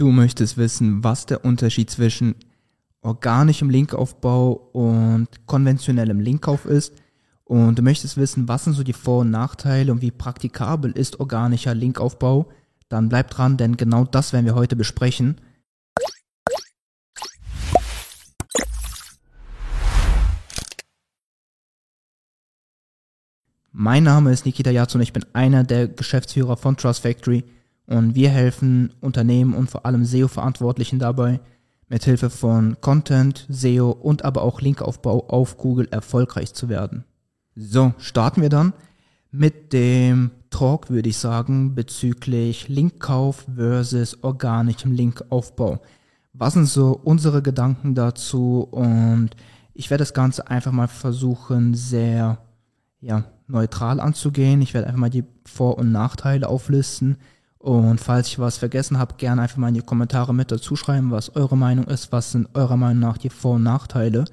Du möchtest wissen, was der Unterschied zwischen organischem Linkaufbau und konventionellem Linkkauf ist. Und du möchtest wissen, was sind so die Vor- und Nachteile und wie praktikabel ist organischer Linkaufbau. Dann bleib dran, denn genau das werden wir heute besprechen. Mein Name ist Nikita Yatsu und ich bin einer der Geschäftsführer von Trust Factory und wir helfen Unternehmen und vor allem SEO-Verantwortlichen dabei, mithilfe von Content, SEO und aber auch Linkaufbau auf Google erfolgreich zu werden. So, starten wir dann mit dem Talk, würde ich sagen, bezüglich Linkkauf versus organischem Linkaufbau. Was sind so unsere Gedanken dazu? Und ich werde das Ganze einfach mal versuchen, sehr ja, neutral anzugehen. Ich werde einfach mal die Vor- und Nachteile auflisten und falls ich was vergessen habe, gerne einfach mal in die Kommentare mit dazu schreiben, was eure Meinung ist, was sind eurer Meinung nach die Vor- und Nachteile.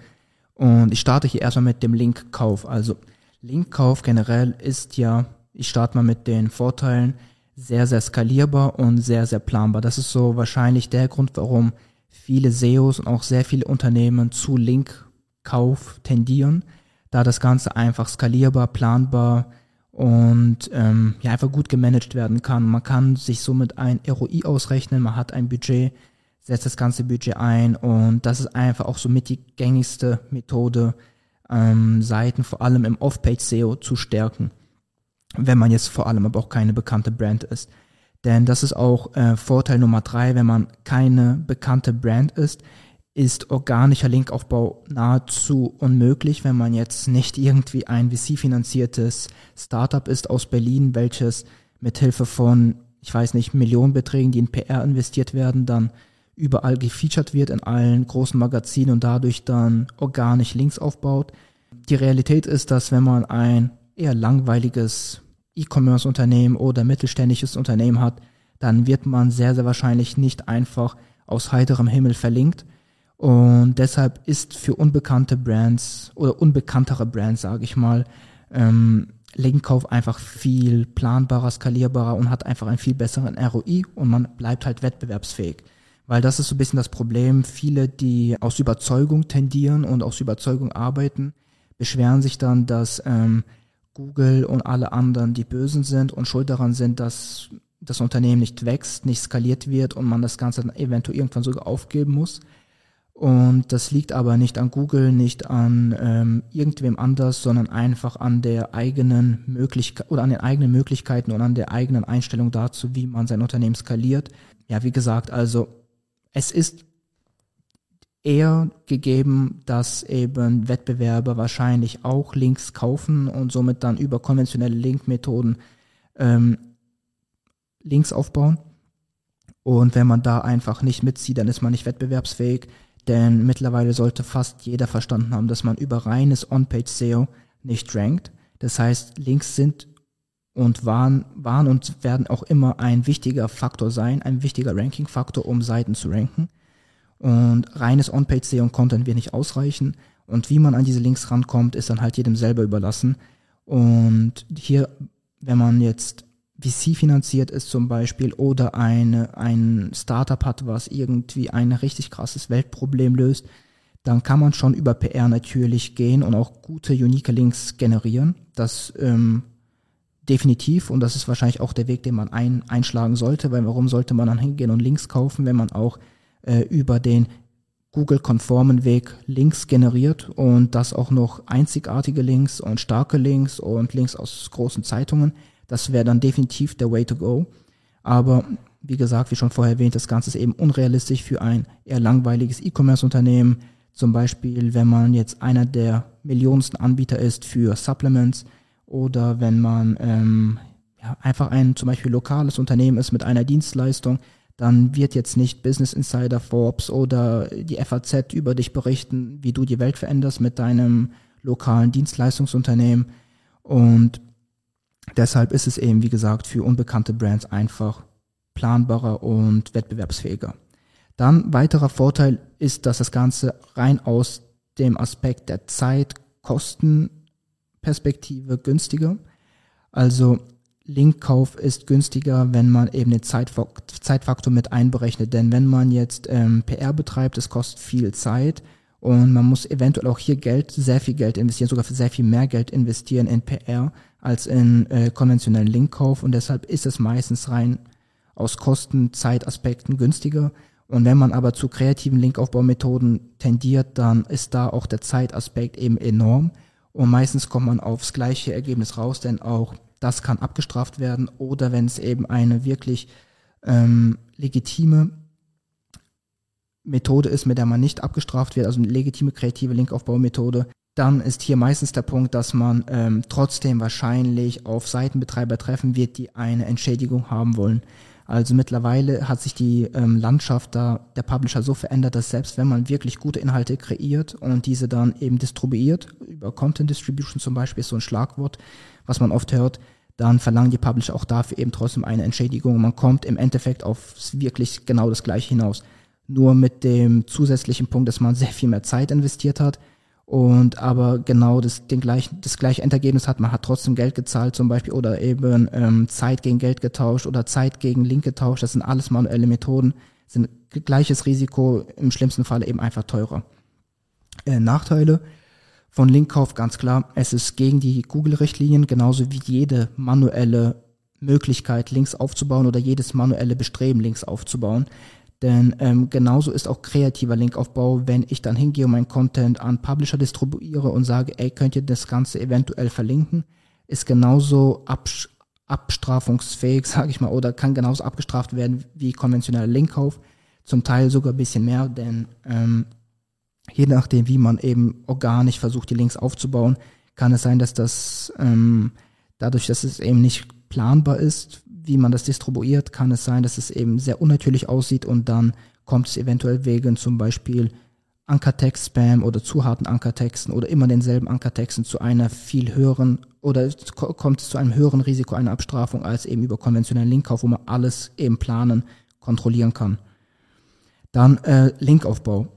Und ich starte hier erstmal mit dem Linkkauf. Also Linkkauf generell ist ja, ich starte mal mit den Vorteilen, sehr, sehr skalierbar und sehr, sehr planbar. Das ist so wahrscheinlich der Grund, warum viele SEOs und auch sehr viele Unternehmen zu Linkkauf tendieren, da das Ganze einfach skalierbar, planbar, und ähm, ja einfach gut gemanagt werden kann. Man kann sich somit ein ROI ausrechnen, man hat ein Budget, setzt das ganze Budget ein und das ist einfach auch somit die gängigste Methode, ähm, Seiten vor allem im Off-Page-SEO zu stärken, wenn man jetzt vor allem aber auch keine bekannte Brand ist. Denn das ist auch äh, Vorteil Nummer drei, wenn man keine bekannte Brand ist, ist organischer Linkaufbau nahezu unmöglich, wenn man jetzt nicht irgendwie ein VC-finanziertes Startup ist aus Berlin, welches mithilfe von, ich weiß nicht, Millionenbeträgen, die in PR investiert werden, dann überall gefeatured wird in allen großen Magazinen und dadurch dann organisch Links aufbaut. Die Realität ist, dass wenn man ein eher langweiliges E-Commerce-Unternehmen oder mittelständisches Unternehmen hat, dann wird man sehr, sehr wahrscheinlich nicht einfach aus heiterem Himmel verlinkt, und deshalb ist für unbekannte Brands oder unbekanntere Brands, sage ich mal, ähm, Linkkauf einfach viel planbarer, skalierbarer und hat einfach einen viel besseren ROI und man bleibt halt wettbewerbsfähig. Weil das ist so ein bisschen das Problem. Viele, die aus Überzeugung tendieren und aus Überzeugung arbeiten, beschweren sich dann, dass ähm, Google und alle anderen die Bösen sind und schuld daran sind, dass das Unternehmen nicht wächst, nicht skaliert wird und man das Ganze dann eventuell irgendwann sogar aufgeben muss. Und das liegt aber nicht an Google, nicht an ähm, irgendwem anders, sondern einfach an der eigenen Möglichkeit oder an den eigenen Möglichkeiten und an der eigenen Einstellung dazu, wie man sein Unternehmen skaliert. Ja, wie gesagt, also es ist eher gegeben, dass eben Wettbewerber wahrscheinlich auch Links kaufen und somit dann über konventionelle Linkmethoden ähm, Links aufbauen. Und wenn man da einfach nicht mitzieht, dann ist man nicht wettbewerbsfähig. Denn mittlerweile sollte fast jeder verstanden haben, dass man über reines On-Page-SEO nicht rankt. Das heißt, Links sind und waren, waren und werden auch immer ein wichtiger Faktor sein, ein wichtiger Ranking-Faktor, um Seiten zu ranken. Und reines On-Page-SEO und Content wird nicht ausreichen. Und wie man an diese Links rankommt, ist dann halt jedem selber überlassen. Und hier, wenn man jetzt VC finanziert ist zum Beispiel oder eine, ein Startup hat, was irgendwie ein richtig krasses Weltproblem löst, dann kann man schon über PR natürlich gehen und auch gute, unique Links generieren. Das ähm, definitiv und das ist wahrscheinlich auch der Weg, den man ein, einschlagen sollte, weil warum sollte man dann hingehen und Links kaufen, wenn man auch äh, über den Google-konformen Weg Links generiert und das auch noch einzigartige Links und starke Links und Links aus großen Zeitungen das wäre dann definitiv der Way to go. Aber wie gesagt, wie schon vorher erwähnt, das Ganze ist eben unrealistisch für ein eher langweiliges E-Commerce-Unternehmen. Zum Beispiel, wenn man jetzt einer der millionensten Anbieter ist für Supplements oder wenn man ähm, ja, einfach ein zum Beispiel lokales Unternehmen ist mit einer Dienstleistung, dann wird jetzt nicht Business Insider, Forbes oder die FAZ über dich berichten, wie du die Welt veränderst mit deinem lokalen Dienstleistungsunternehmen. Und Deshalb ist es eben, wie gesagt, für unbekannte Brands einfach planbarer und wettbewerbsfähiger. Dann weiterer Vorteil ist, dass das Ganze rein aus dem Aspekt der Zeit, Kosten, Perspektive günstiger. Also Linkkauf ist günstiger, wenn man eben den Zeitfaktor mit einberechnet. Denn wenn man jetzt ähm, PR betreibt, es kostet viel Zeit und man muss eventuell auch hier Geld, sehr viel Geld investieren, sogar sehr viel mehr Geld investieren in PR als in äh, konventionellen Linkkauf. Und deshalb ist es meistens rein aus Kosten, Zeitaspekten günstiger. Und wenn man aber zu kreativen Linkaufbaumethoden tendiert, dann ist da auch der Zeitaspekt eben enorm. Und meistens kommt man aufs gleiche Ergebnis raus, denn auch das kann abgestraft werden oder wenn es eben eine wirklich ähm, legitime Methode ist, mit der man nicht abgestraft wird, also eine legitime kreative Linkaufbaumethode, dann ist hier meistens der Punkt, dass man ähm, trotzdem wahrscheinlich auf Seitenbetreiber treffen wird, die eine Entschädigung haben wollen. Also mittlerweile hat sich die ähm, Landschaft da der Publisher so verändert, dass selbst wenn man wirklich gute Inhalte kreiert und diese dann eben distribuiert, über Content Distribution zum Beispiel ist so ein Schlagwort, was man oft hört, dann verlangen die Publisher auch dafür eben trotzdem eine Entschädigung. Man kommt im Endeffekt auf wirklich genau das gleiche hinaus. Nur mit dem zusätzlichen Punkt, dass man sehr viel mehr Zeit investiert hat und aber genau das, den gleichen, das gleiche Endergebnis hat. Man hat trotzdem Geld gezahlt zum Beispiel oder eben ähm, Zeit gegen Geld getauscht oder Zeit gegen Link getauscht. Das sind alles manuelle Methoden, sind gleiches Risiko, im schlimmsten Fall eben einfach teurer. Äh, Nachteile, von Linkkauf ganz klar, es ist gegen die Google-Richtlinien, genauso wie jede manuelle Möglichkeit, Links aufzubauen oder jedes manuelle Bestreben, Links aufzubauen. Denn ähm, genauso ist auch kreativer Linkaufbau, wenn ich dann hingehe und meinen Content an Publisher distribuiere und sage, ey, könnt ihr das Ganze eventuell verlinken, ist genauso absch abstrafungsfähig, sage ich mal, oder kann genauso abgestraft werden wie konventioneller Linkkauf. Zum Teil sogar ein bisschen mehr, denn ähm, je nachdem, wie man eben organisch versucht, die Links aufzubauen, kann es sein, dass das ähm, dadurch, dass es eben nicht planbar ist, wie man das distribuiert, kann es sein, dass es eben sehr unnatürlich aussieht und dann kommt es eventuell wegen zum Beispiel Ankertext-Spam oder zu harten Ankertexten oder immer denselben Ankertexten zu einer viel höheren oder kommt es zu einem höheren Risiko einer Abstrafung als eben über konventionellen Linkkauf, wo man alles eben planen, kontrollieren kann. Dann äh, Linkaufbau.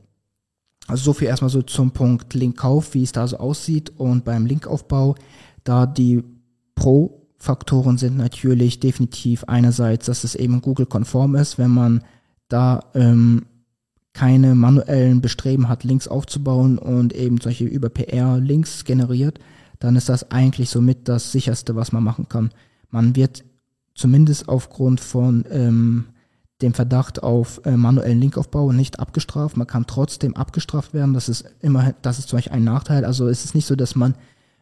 Also so viel erstmal so zum Punkt Linkkauf, wie es da so aussieht. Und beim Linkaufbau, da die Pro-Faktoren sind natürlich definitiv einerseits, dass es eben Google-konform ist, wenn man da ähm, keine manuellen Bestreben hat, Links aufzubauen und eben solche über PR Links generiert, dann ist das eigentlich somit das sicherste, was man machen kann. Man wird zumindest aufgrund von ähm, dem Verdacht auf äh, manuellen Linkaufbau nicht abgestraft. Man kann trotzdem abgestraft werden. Das ist immer, das ist zum Beispiel ein Nachteil. Also es ist nicht so, dass man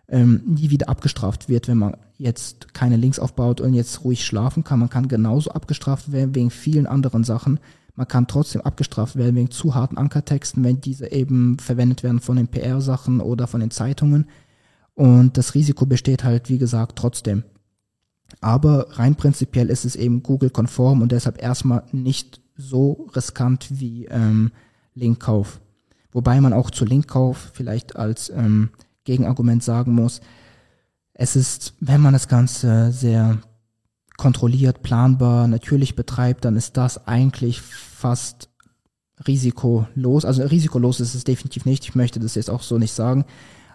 ähm, nie wieder abgestraft wird, wenn man jetzt keine Links aufbaut und jetzt ruhig schlafen kann. Man kann genauso abgestraft werden wegen vielen anderen Sachen. Man kann trotzdem abgestraft werden wegen zu harten Ankertexten, wenn diese eben verwendet werden von den PR-Sachen oder von den Zeitungen. Und das Risiko besteht halt, wie gesagt, trotzdem. Aber rein prinzipiell ist es eben Google-konform und deshalb erstmal nicht so riskant wie ähm, Linkkauf. Wobei man auch zu Linkkauf vielleicht als ähm, Gegenargument sagen muss, es ist, wenn man das Ganze sehr kontrolliert, planbar, natürlich betreibt, dann ist das eigentlich fast risikolos. Also risikolos ist es definitiv nicht. Ich möchte das jetzt auch so nicht sagen.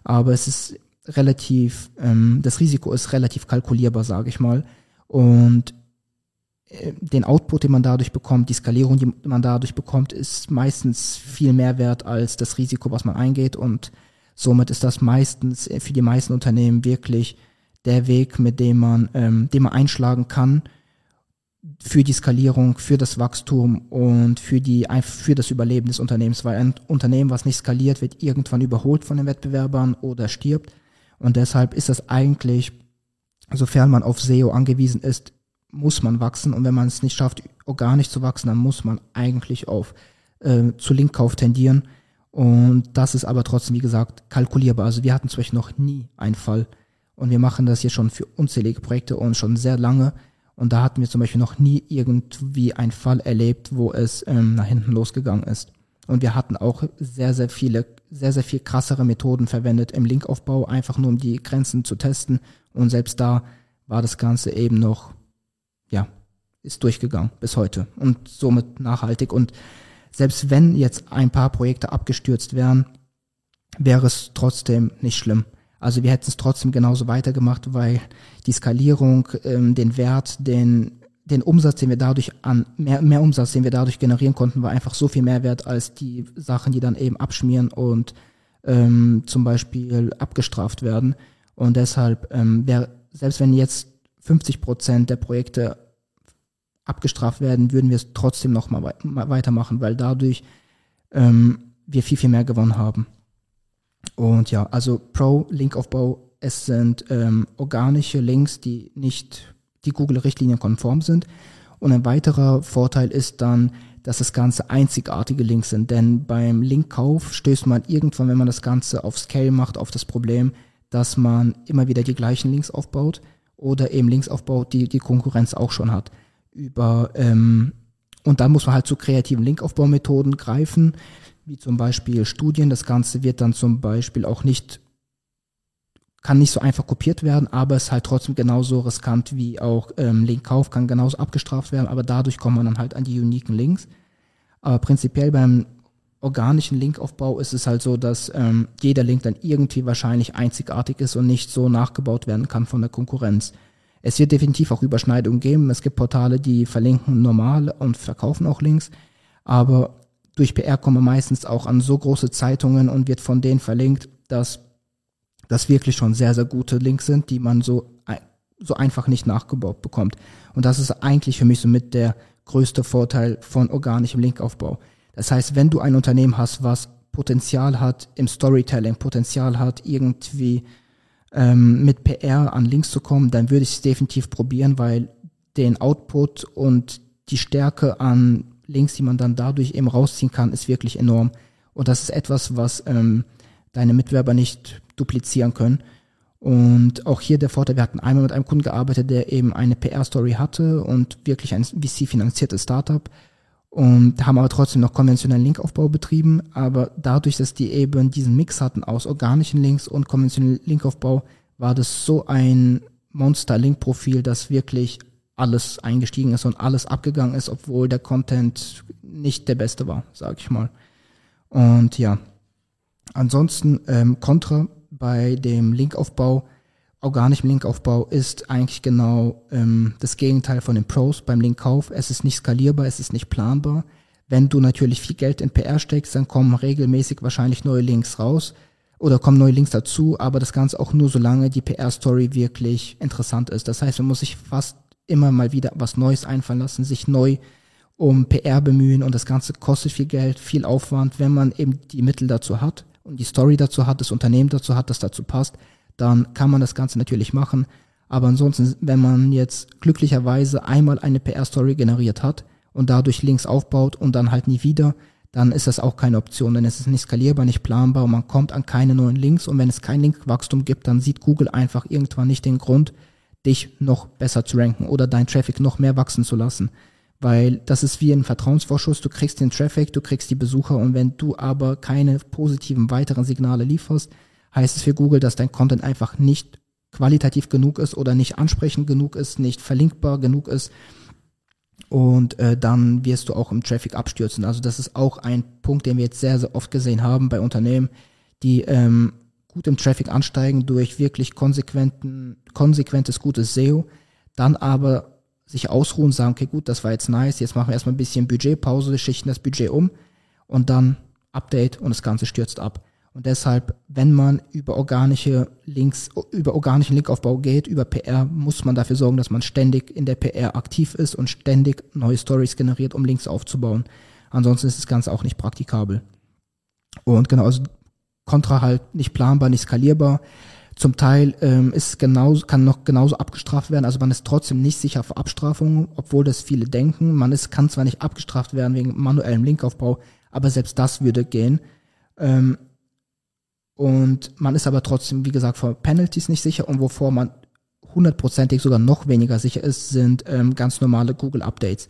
Aber es ist relativ, ähm, das Risiko ist relativ kalkulierbar, sage ich mal. Und äh, den Output, den man dadurch bekommt, die Skalierung, die man dadurch bekommt, ist meistens viel mehr wert als das Risiko, was man eingeht. Und somit ist das meistens für die meisten Unternehmen wirklich der Weg, mit dem man, ähm, den man einschlagen kann für die Skalierung, für das Wachstum und für die für das Überleben des Unternehmens, weil ein Unternehmen, was nicht skaliert, wird irgendwann überholt von den Wettbewerbern oder stirbt. Und deshalb ist das eigentlich, sofern man auf SEO angewiesen ist, muss man wachsen. Und wenn man es nicht schafft, organisch zu wachsen, dann muss man eigentlich auf äh, zu Linkkauf tendieren. Und das ist aber trotzdem, wie gesagt, kalkulierbar. Also wir hatten zum Beispiel noch nie einen Fall. Und wir machen das jetzt schon für unzählige Projekte und schon sehr lange. Und da hatten wir zum Beispiel noch nie irgendwie einen Fall erlebt, wo es ähm, nach hinten losgegangen ist. Und wir hatten auch sehr, sehr viele, sehr, sehr viel krassere Methoden verwendet im Linkaufbau, einfach nur um die Grenzen zu testen. Und selbst da war das Ganze eben noch, ja, ist durchgegangen bis heute und somit nachhaltig. Und selbst wenn jetzt ein paar Projekte abgestürzt wären, wäre es trotzdem nicht schlimm. Also wir hätten es trotzdem genauso weitergemacht, weil die Skalierung, ähm, den Wert, den den Umsatz, den wir dadurch an, mehr, mehr Umsatz, den wir dadurch generieren konnten, war einfach so viel mehr wert als die Sachen, die dann eben abschmieren und ähm, zum Beispiel abgestraft werden. Und deshalb ähm, wäre, selbst wenn jetzt 50 Prozent der Projekte abgestraft werden, würden wir es trotzdem noch mal, wei mal weitermachen, weil dadurch ähm, wir viel, viel mehr gewonnen haben. Und ja, also Pro-Linkaufbau, es sind ähm, organische Links, die nicht die Google-Richtlinien konform sind. Und ein weiterer Vorteil ist dann, dass das Ganze einzigartige Links sind. Denn beim Linkkauf stößt man irgendwann, wenn man das Ganze auf Scale macht, auf das Problem, dass man immer wieder die gleichen Links aufbaut oder eben Links aufbaut, die die Konkurrenz auch schon hat. Über ähm, und dann muss man halt zu kreativen Linkaufbaumethoden greifen, wie zum Beispiel Studien. Das Ganze wird dann zum Beispiel auch nicht kann nicht so einfach kopiert werden, aber ist halt trotzdem genauso riskant wie auch ähm, Linkkauf kann genauso abgestraft werden, aber dadurch kommt man dann halt an die uniken Links. Aber prinzipiell beim organischen Linkaufbau ist es halt so, dass ähm, jeder Link dann irgendwie wahrscheinlich einzigartig ist und nicht so nachgebaut werden kann von der Konkurrenz. Es wird definitiv auch Überschneidungen geben. Es gibt Portale, die verlinken normal und verkaufen auch Links, aber durch PR kommen wir meistens auch an so große Zeitungen und wird von denen verlinkt, dass das wirklich schon sehr, sehr gute Links sind, die man so, so einfach nicht nachgebaut bekommt. Und das ist eigentlich für mich somit der größte Vorteil von organischem Linkaufbau. Das heißt, wenn du ein Unternehmen hast, was Potenzial hat im Storytelling, Potenzial hat irgendwie ähm, mit PR an Links zu kommen, dann würde ich es definitiv probieren, weil den Output und die Stärke an Links, die man dann dadurch eben rausziehen kann, ist wirklich enorm. Und das ist etwas, was ähm, deine Mitwerber nicht duplizieren können. Und auch hier der Vorteil, wir hatten einmal mit einem Kunden gearbeitet, der eben eine PR-Story hatte und wirklich ein VC-finanziertes Startup und haben aber trotzdem noch konventionellen Linkaufbau betrieben. Aber dadurch, dass die eben diesen Mix hatten aus organischen Links und konventionellen Linkaufbau, war das so ein Monster-Link-Profil, das wirklich alles eingestiegen ist und alles abgegangen ist, obwohl der Content nicht der beste war, sag ich mal. Und ja, Ansonsten ähm, Contra bei dem Linkaufbau, organischem Linkaufbau ist eigentlich genau ähm, das Gegenteil von den Pros beim Linkkauf. Es ist nicht skalierbar, es ist nicht planbar. Wenn du natürlich viel Geld in PR steckst, dann kommen regelmäßig wahrscheinlich neue Links raus oder kommen neue Links dazu, aber das Ganze auch nur solange die PR-Story wirklich interessant ist. Das heißt, man muss sich fast immer mal wieder was Neues einfallen lassen, sich neu um PR bemühen und das Ganze kostet viel Geld, viel Aufwand, wenn man eben die Mittel dazu hat und die Story dazu hat, das Unternehmen dazu hat, das dazu passt, dann kann man das Ganze natürlich machen. Aber ansonsten, wenn man jetzt glücklicherweise einmal eine PR-Story generiert hat und dadurch Links aufbaut und dann halt nie wieder, dann ist das auch keine Option, denn es ist nicht skalierbar, nicht planbar und man kommt an keine neuen Links und wenn es kein Linkwachstum gibt, dann sieht Google einfach irgendwann nicht den Grund, dich noch besser zu ranken oder dein Traffic noch mehr wachsen zu lassen weil das ist wie ein Vertrauensvorschuss. Du kriegst den Traffic, du kriegst die Besucher und wenn du aber keine positiven weiteren Signale lieferst, heißt es für Google, dass dein Content einfach nicht qualitativ genug ist oder nicht ansprechend genug ist, nicht verlinkbar genug ist und äh, dann wirst du auch im Traffic abstürzen. Also das ist auch ein Punkt, den wir jetzt sehr, sehr oft gesehen haben bei Unternehmen, die ähm, gut im Traffic ansteigen durch wirklich konsequenten, konsequentes, gutes SEO, dann aber sich ausruhen, sagen, okay, gut, das war jetzt nice, jetzt machen wir erstmal ein bisschen Budgetpause, schichten das Budget um und dann Update und das Ganze stürzt ab. Und deshalb, wenn man über organische Links, über organischen Linkaufbau geht, über PR, muss man dafür sorgen, dass man ständig in der PR aktiv ist und ständig neue Stories generiert, um Links aufzubauen. Ansonsten ist das Ganze auch nicht praktikabel. Und genau, also Contra halt nicht planbar, nicht skalierbar. Zum Teil ähm, ist genauso, kann noch genauso abgestraft werden. Also man ist trotzdem nicht sicher vor Abstrafung, obwohl das viele denken. Man ist, kann zwar nicht abgestraft werden wegen manuellem Linkaufbau, aber selbst das würde gehen. Ähm, und man ist aber trotzdem, wie gesagt, vor Penalties nicht sicher und wovor man hundertprozentig sogar noch weniger sicher ist, sind ähm, ganz normale Google Updates.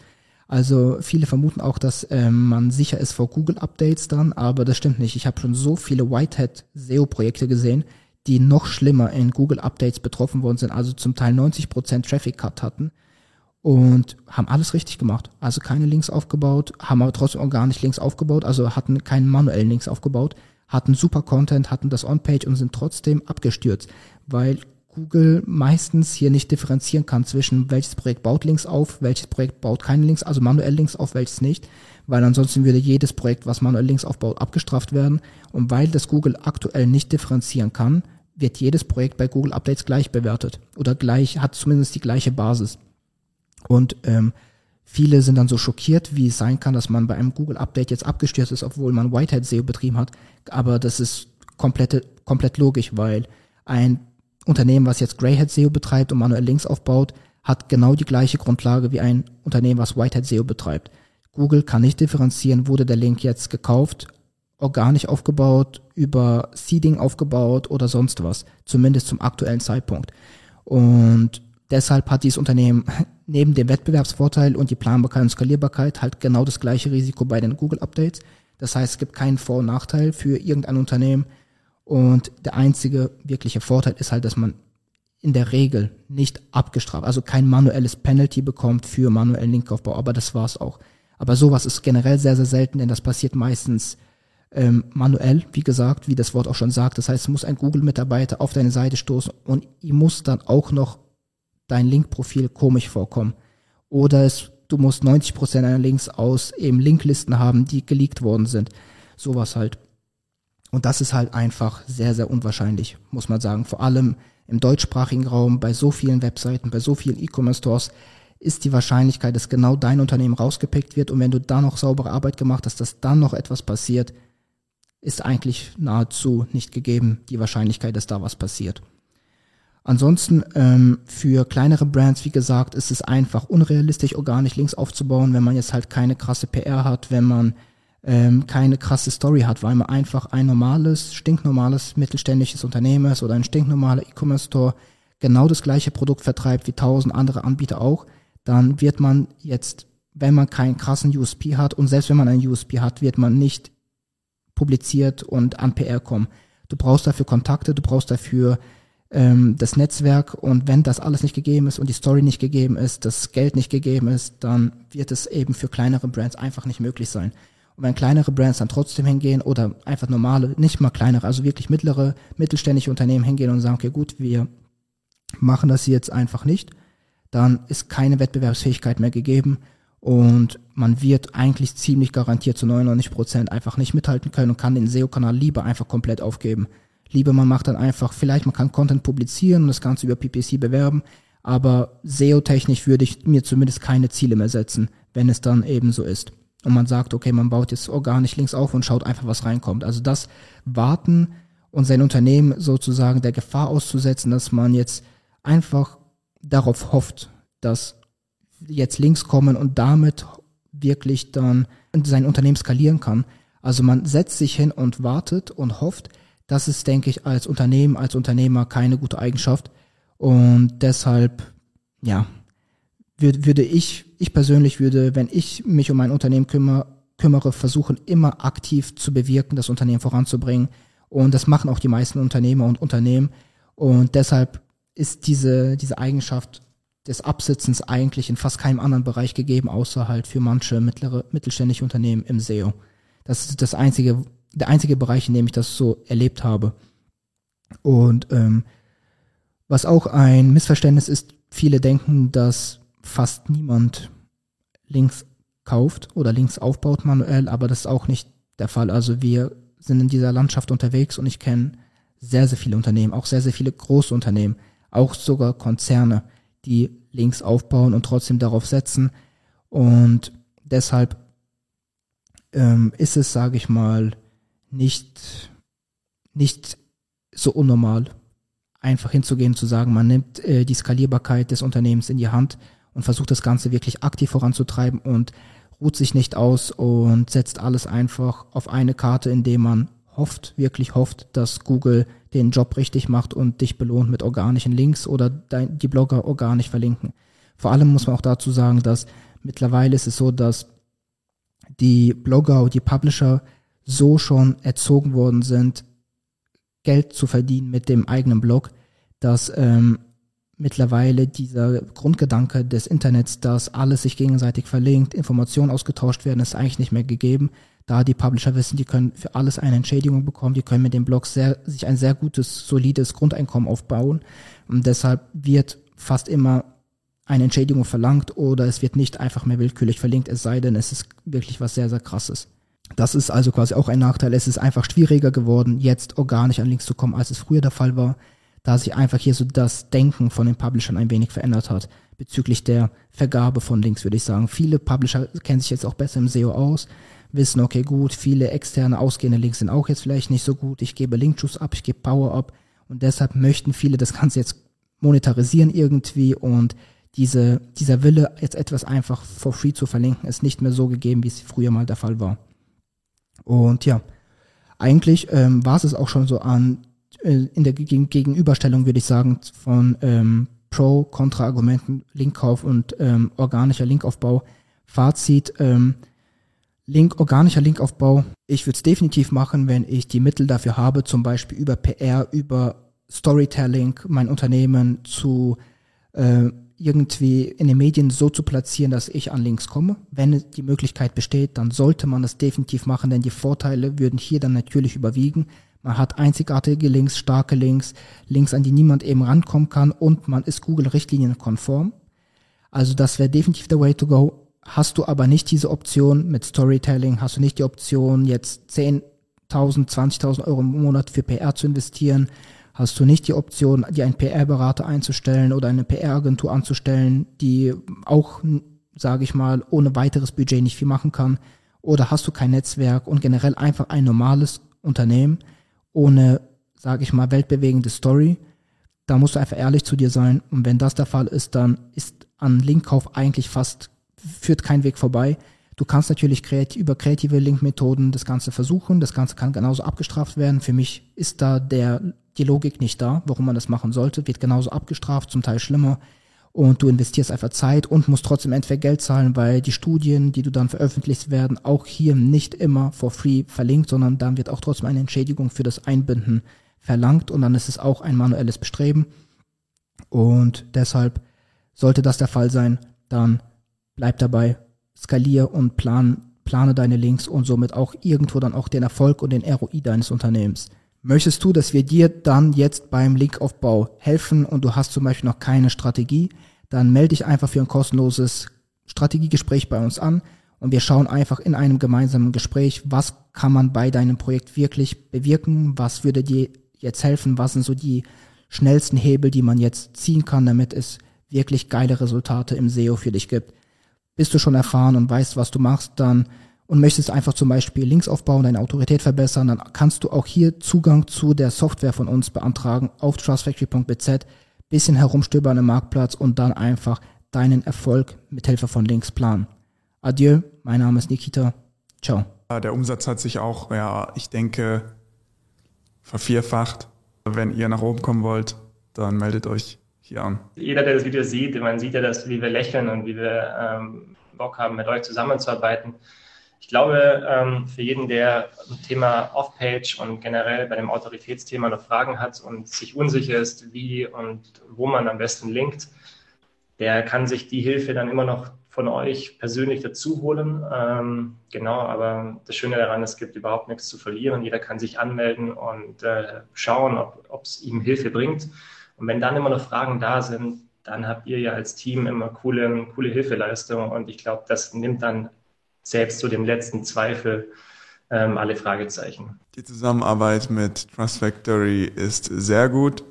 Also viele vermuten auch, dass ähm, man sicher ist vor Google Updates dann, aber das stimmt nicht. Ich habe schon so viele Whitehead SEO-Projekte gesehen, die noch schlimmer in Google Updates betroffen worden sind, also zum Teil 90% Traffic Cut hatten und haben alles richtig gemacht. Also keine Links aufgebaut, haben aber trotzdem auch gar nicht Links aufgebaut, also hatten keinen manuellen Links aufgebaut, hatten super Content, hatten das On-Page und sind trotzdem abgestürzt, weil Google meistens hier nicht differenzieren kann zwischen welches Projekt baut Links auf, welches Projekt baut keine Links, also manuell Links auf, welches nicht, weil ansonsten würde jedes Projekt, was manuell Links aufbaut, abgestraft werden. Und weil das Google aktuell nicht differenzieren kann, wird jedes Projekt bei Google Updates gleich bewertet oder gleich, hat zumindest die gleiche Basis. Und ähm, viele sind dann so schockiert, wie es sein kann, dass man bei einem Google Update jetzt abgestürzt ist, obwohl man Whitehead SEO betrieben hat. Aber das ist komplette, komplett logisch, weil ein Unternehmen, was jetzt Greyhead SEO betreibt und manuell Links aufbaut, hat genau die gleiche Grundlage wie ein Unternehmen, was Whitehead SEO betreibt. Google kann nicht differenzieren, wurde der Link jetzt gekauft, organisch aufgebaut, über Seeding aufgebaut oder sonst was, zumindest zum aktuellen Zeitpunkt. Und deshalb hat dieses Unternehmen neben dem Wettbewerbsvorteil und die Planbarkeit und Skalierbarkeit halt genau das gleiche Risiko bei den Google Updates. Das heißt, es gibt keinen Vor- und Nachteil für irgendein Unternehmen, und der einzige wirkliche Vorteil ist halt, dass man in der Regel nicht abgestraft, also kein manuelles Penalty bekommt für manuellen Linkaufbau, aber das war's auch. Aber sowas ist generell sehr, sehr selten, denn das passiert meistens ähm, manuell, wie gesagt, wie das Wort auch schon sagt. Das heißt, es muss ein Google-Mitarbeiter auf deine Seite stoßen und ihm muss dann auch noch dein Linkprofil komisch vorkommen. Oder es, du musst 90% deiner Links aus eben Linklisten haben, die geleakt worden sind. Sowas halt. Und das ist halt einfach sehr, sehr unwahrscheinlich, muss man sagen. Vor allem im deutschsprachigen Raum, bei so vielen Webseiten, bei so vielen E-Commerce-Stores, ist die Wahrscheinlichkeit, dass genau dein Unternehmen rausgepickt wird und wenn du da noch saubere Arbeit gemacht hast, dass dann noch etwas passiert, ist eigentlich nahezu nicht gegeben, die Wahrscheinlichkeit, dass da was passiert. Ansonsten ähm, für kleinere Brands, wie gesagt, ist es einfach unrealistisch, organisch Links aufzubauen, wenn man jetzt halt keine krasse PR hat, wenn man ähm, keine krasse Story hat, weil man einfach ein normales, stinknormales mittelständisches Unternehmen ist oder ein stinknormaler E-Commerce-Store genau das gleiche Produkt vertreibt wie tausend andere Anbieter auch, dann wird man jetzt, wenn man keinen krassen USP hat und selbst wenn man einen USP hat, wird man nicht publiziert und an PR kommen. Du brauchst dafür Kontakte, du brauchst dafür ähm, das Netzwerk und wenn das alles nicht gegeben ist und die Story nicht gegeben ist, das Geld nicht gegeben ist, dann wird es eben für kleinere Brands einfach nicht möglich sein. Und wenn kleinere Brands dann trotzdem hingehen oder einfach normale, nicht mal kleinere, also wirklich mittlere, mittelständische Unternehmen hingehen und sagen, okay, gut, wir machen das jetzt einfach nicht, dann ist keine Wettbewerbsfähigkeit mehr gegeben und man wird eigentlich ziemlich garantiert zu 99 Prozent einfach nicht mithalten können und kann den SEO-Kanal lieber einfach komplett aufgeben. Lieber man macht dann einfach, vielleicht man kann Content publizieren und das Ganze über PPC bewerben, aber SEO-technisch würde ich mir zumindest keine Ziele mehr setzen, wenn es dann eben so ist und man sagt, okay, man baut jetzt organisch links auf und schaut einfach, was reinkommt. Also das Warten und sein Unternehmen sozusagen der Gefahr auszusetzen, dass man jetzt einfach darauf hofft, dass jetzt Links kommen und damit wirklich dann sein Unternehmen skalieren kann. Also man setzt sich hin und wartet und hofft, das ist, denke ich, als Unternehmen, als Unternehmer keine gute Eigenschaft. Und deshalb, ja, würde, würde ich, ich persönlich würde, wenn ich mich um ein Unternehmen kümmere, kümmere, versuchen immer aktiv zu bewirken, das Unternehmen voranzubringen. Und das machen auch die meisten Unternehmer und Unternehmen. Und deshalb ist diese, diese Eigenschaft des Absitzens eigentlich in fast keinem anderen Bereich gegeben, außer halt für manche mittlere, mittelständische Unternehmen im SEO. Das ist das einzige, der einzige Bereich, in dem ich das so erlebt habe. Und ähm, was auch ein Missverständnis ist, viele denken, dass fast niemand Links kauft oder Links aufbaut manuell, aber das ist auch nicht der Fall. Also wir sind in dieser Landschaft unterwegs und ich kenne sehr, sehr viele Unternehmen, auch sehr, sehr viele große Unternehmen, auch sogar Konzerne, die Links aufbauen und trotzdem darauf setzen. Und deshalb ähm, ist es, sage ich mal, nicht, nicht so unnormal, einfach hinzugehen, zu sagen, man nimmt äh, die Skalierbarkeit des Unternehmens in die Hand und versucht das Ganze wirklich aktiv voranzutreiben und ruht sich nicht aus und setzt alles einfach auf eine Karte, indem man hofft, wirklich hofft, dass Google den Job richtig macht und dich belohnt mit organischen Links oder dein, die Blogger organisch verlinken. Vor allem muss man auch dazu sagen, dass mittlerweile ist es so, dass die Blogger und die Publisher so schon erzogen worden sind, Geld zu verdienen mit dem eigenen Blog, dass ähm, mittlerweile dieser Grundgedanke des Internets, dass alles sich gegenseitig verlinkt, Informationen ausgetauscht werden, ist eigentlich nicht mehr gegeben. Da die Publisher wissen, die können für alles eine Entschädigung bekommen, die können mit den Blogs sehr, sich ein sehr gutes, solides Grundeinkommen aufbauen. Und deshalb wird fast immer eine Entschädigung verlangt oder es wird nicht einfach mehr willkürlich verlinkt, es sei denn, es ist wirklich was sehr, sehr krasses. Das ist also quasi auch ein Nachteil. Es ist einfach schwieriger geworden, jetzt organisch an Links zu kommen, als es früher der Fall war, da sich einfach hier so das Denken von den Publishern ein wenig verändert hat bezüglich der Vergabe von Links, würde ich sagen. Viele Publisher kennen sich jetzt auch besser im SEO aus, wissen, okay, gut, viele externe ausgehende Links sind auch jetzt vielleicht nicht so gut. Ich gebe Linkjuice ab, ich gebe Power ab und deshalb möchten viele das Ganze jetzt monetarisieren irgendwie und diese, dieser Wille, jetzt etwas einfach for free zu verlinken, ist nicht mehr so gegeben, wie es früher mal der Fall war. Und ja, eigentlich ähm, war es auch schon so an, äh, in der Gegenüberstellung, würde ich sagen, von ähm, Pro, Kontra-Argumenten, Linkkauf und ähm, organischer Linkaufbau. Fazit, ähm, Link, organischer Linkaufbau. Ich würde es definitiv machen, wenn ich die Mittel dafür habe, zum Beispiel über PR, über Storytelling, mein Unternehmen zu äh, irgendwie in den Medien so zu platzieren, dass ich an Links komme. Wenn die Möglichkeit besteht, dann sollte man das definitiv machen, denn die Vorteile würden hier dann natürlich überwiegen. Man hat einzigartige Links, starke Links, Links, an die niemand eben rankommen kann und man ist Google-Richtlinien konform. Also das wäre definitiv der Way to go. Hast du aber nicht diese Option mit Storytelling, hast du nicht die Option, jetzt 10.000, 20.000 Euro im Monat für PR zu investieren, hast du nicht die Option, dir einen PR-Berater einzustellen oder eine PR-Agentur anzustellen, die auch, sage ich mal, ohne weiteres Budget nicht viel machen kann. Oder hast du kein Netzwerk und generell einfach ein normales Unternehmen ohne, sage ich mal, weltbewegende Story. Da musst du einfach ehrlich zu dir sein. Und wenn das der Fall ist, dann ist an Linkkauf eigentlich fast, führt kein Weg vorbei. Du kannst natürlich kreativ, über kreative Linkmethoden das Ganze versuchen. Das Ganze kann genauso abgestraft werden. Für mich ist da der die Logik nicht da, warum man das machen sollte, wird genauso abgestraft, zum Teil schlimmer. Und du investierst einfach Zeit und musst trotzdem entweder Geld zahlen, weil die Studien, die du dann veröffentlicht werden, auch hier nicht immer for free verlinkt, sondern dann wird auch trotzdem eine Entschädigung für das Einbinden verlangt und dann ist es auch ein manuelles Bestreben. Und deshalb sollte das der Fall sein, dann bleib dabei, skalier und plan, plane deine Links und somit auch irgendwo dann auch den Erfolg und den ROI deines Unternehmens. Möchtest du, dass wir dir dann jetzt beim Linkaufbau helfen und du hast zum Beispiel noch keine Strategie, dann melde dich einfach für ein kostenloses Strategiegespräch bei uns an und wir schauen einfach in einem gemeinsamen Gespräch, was kann man bei deinem Projekt wirklich bewirken, was würde dir jetzt helfen, was sind so die schnellsten Hebel, die man jetzt ziehen kann, damit es wirklich geile Resultate im SEO für dich gibt. Bist du schon erfahren und weißt, was du machst, dann und möchtest einfach zum Beispiel Links aufbauen, deine Autorität verbessern, dann kannst du auch hier Zugang zu der Software von uns beantragen auf trustfactory.bz, bisschen herumstöbern im Marktplatz und dann einfach deinen Erfolg mit Hilfe von Links planen. Adieu, mein Name ist Nikita. Ciao. Der Umsatz hat sich auch, ja, ich denke, vervierfacht. Wenn ihr nach oben kommen wollt, dann meldet euch an. Jeder, der das Video sieht, man sieht ja, dass, wie wir lächeln und wie wir ähm, Bock haben, mit euch zusammenzuarbeiten. Ich glaube, ähm, für jeden, der ein Thema Off-Page und generell bei dem Autoritätsthema noch Fragen hat und sich unsicher ist, wie und wo man am besten linkt, der kann sich die Hilfe dann immer noch von euch persönlich dazu holen. Ähm, genau, aber das Schöne daran, es gibt überhaupt nichts zu verlieren. Jeder kann sich anmelden und äh, schauen, ob es ihm Hilfe bringt. Und wenn dann immer noch Fragen da sind, dann habt ihr ja als Team immer coole, coole Hilfeleistung. Und ich glaube, das nimmt dann selbst zu dem letzten Zweifel ähm, alle Fragezeichen. Die Zusammenarbeit mit Trust Factory ist sehr gut,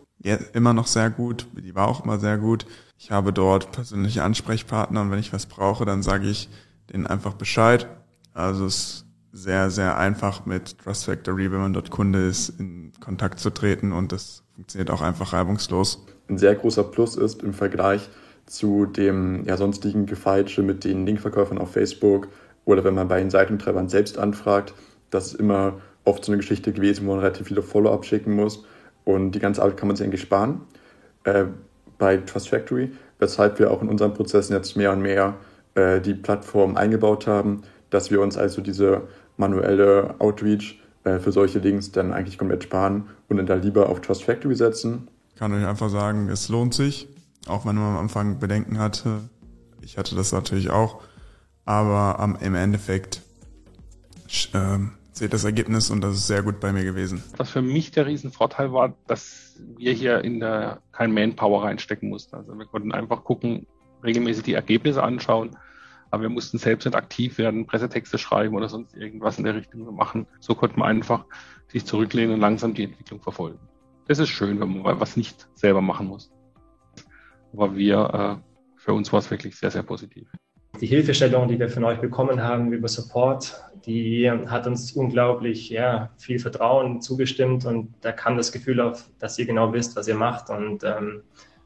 immer noch sehr gut, die war auch immer sehr gut. Ich habe dort persönliche Ansprechpartner und wenn ich was brauche, dann sage ich denen einfach Bescheid. Also es ist sehr, sehr einfach mit Trust Factory, wenn man dort Kunde ist, in Kontakt zu treten und das funktioniert auch einfach reibungslos. Ein sehr großer Plus ist im Vergleich zu dem ja, sonstigen Gefeitsche mit den Linkverkäufern auf Facebook oder wenn man bei den Seitentreibern selbst anfragt, das ist immer oft so eine Geschichte gewesen, wo man relativ viele Follow-up schicken muss. Und die ganze Arbeit kann man sich eigentlich sparen äh, bei Trust Factory, weshalb wir auch in unseren Prozessen jetzt mehr und mehr äh, die Plattform eingebaut haben, dass wir uns also diese manuelle Outreach äh, für solche Links dann eigentlich komplett sparen und dann da lieber auf Trust Factory setzen. Ich kann euch einfach sagen, es lohnt sich. auch wenn man am Anfang Bedenken hatte. Ich hatte das natürlich auch. Aber ähm, im Endeffekt äh, seht das Ergebnis und das ist sehr gut bei mir gewesen. Was für mich der Riesenvorteil war, dass wir hier in der kein Manpower reinstecken mussten. Also wir konnten einfach gucken, regelmäßig die Ergebnisse anschauen, aber wir mussten selbst nicht aktiv werden, Pressetexte schreiben oder sonst irgendwas in der Richtung machen. So konnte man einfach sich zurücklehnen und langsam die Entwicklung verfolgen. Das ist schön, wenn man was nicht selber machen muss. Aber wir, äh, für uns war es wirklich sehr, sehr positiv. Die Hilfestellung, die wir von euch bekommen haben über Support, die hat uns unglaublich ja, viel Vertrauen zugestimmt und da kam das Gefühl auf, dass ihr genau wisst, was ihr macht und ähm,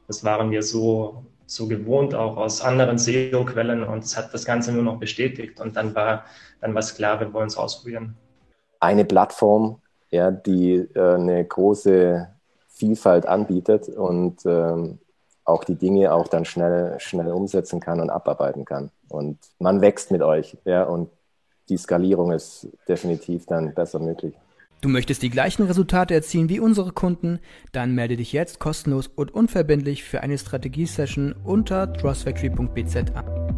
das waren wir so, so gewohnt, auch aus anderen SEO-Quellen und es hat das Ganze nur noch bestätigt und dann war dann war es klar, wir wollen es ausprobieren. Eine Plattform, ja, die äh, eine große Vielfalt anbietet und ähm, auch die Dinge auch dann schnell, schnell umsetzen kann und abarbeiten kann. Und man wächst mit euch, ja, und die Skalierung ist definitiv dann besser möglich. Du möchtest die gleichen Resultate erzielen wie unsere Kunden? Dann melde dich jetzt kostenlos und unverbindlich für eine Strategiesession unter trustfactory.bz an.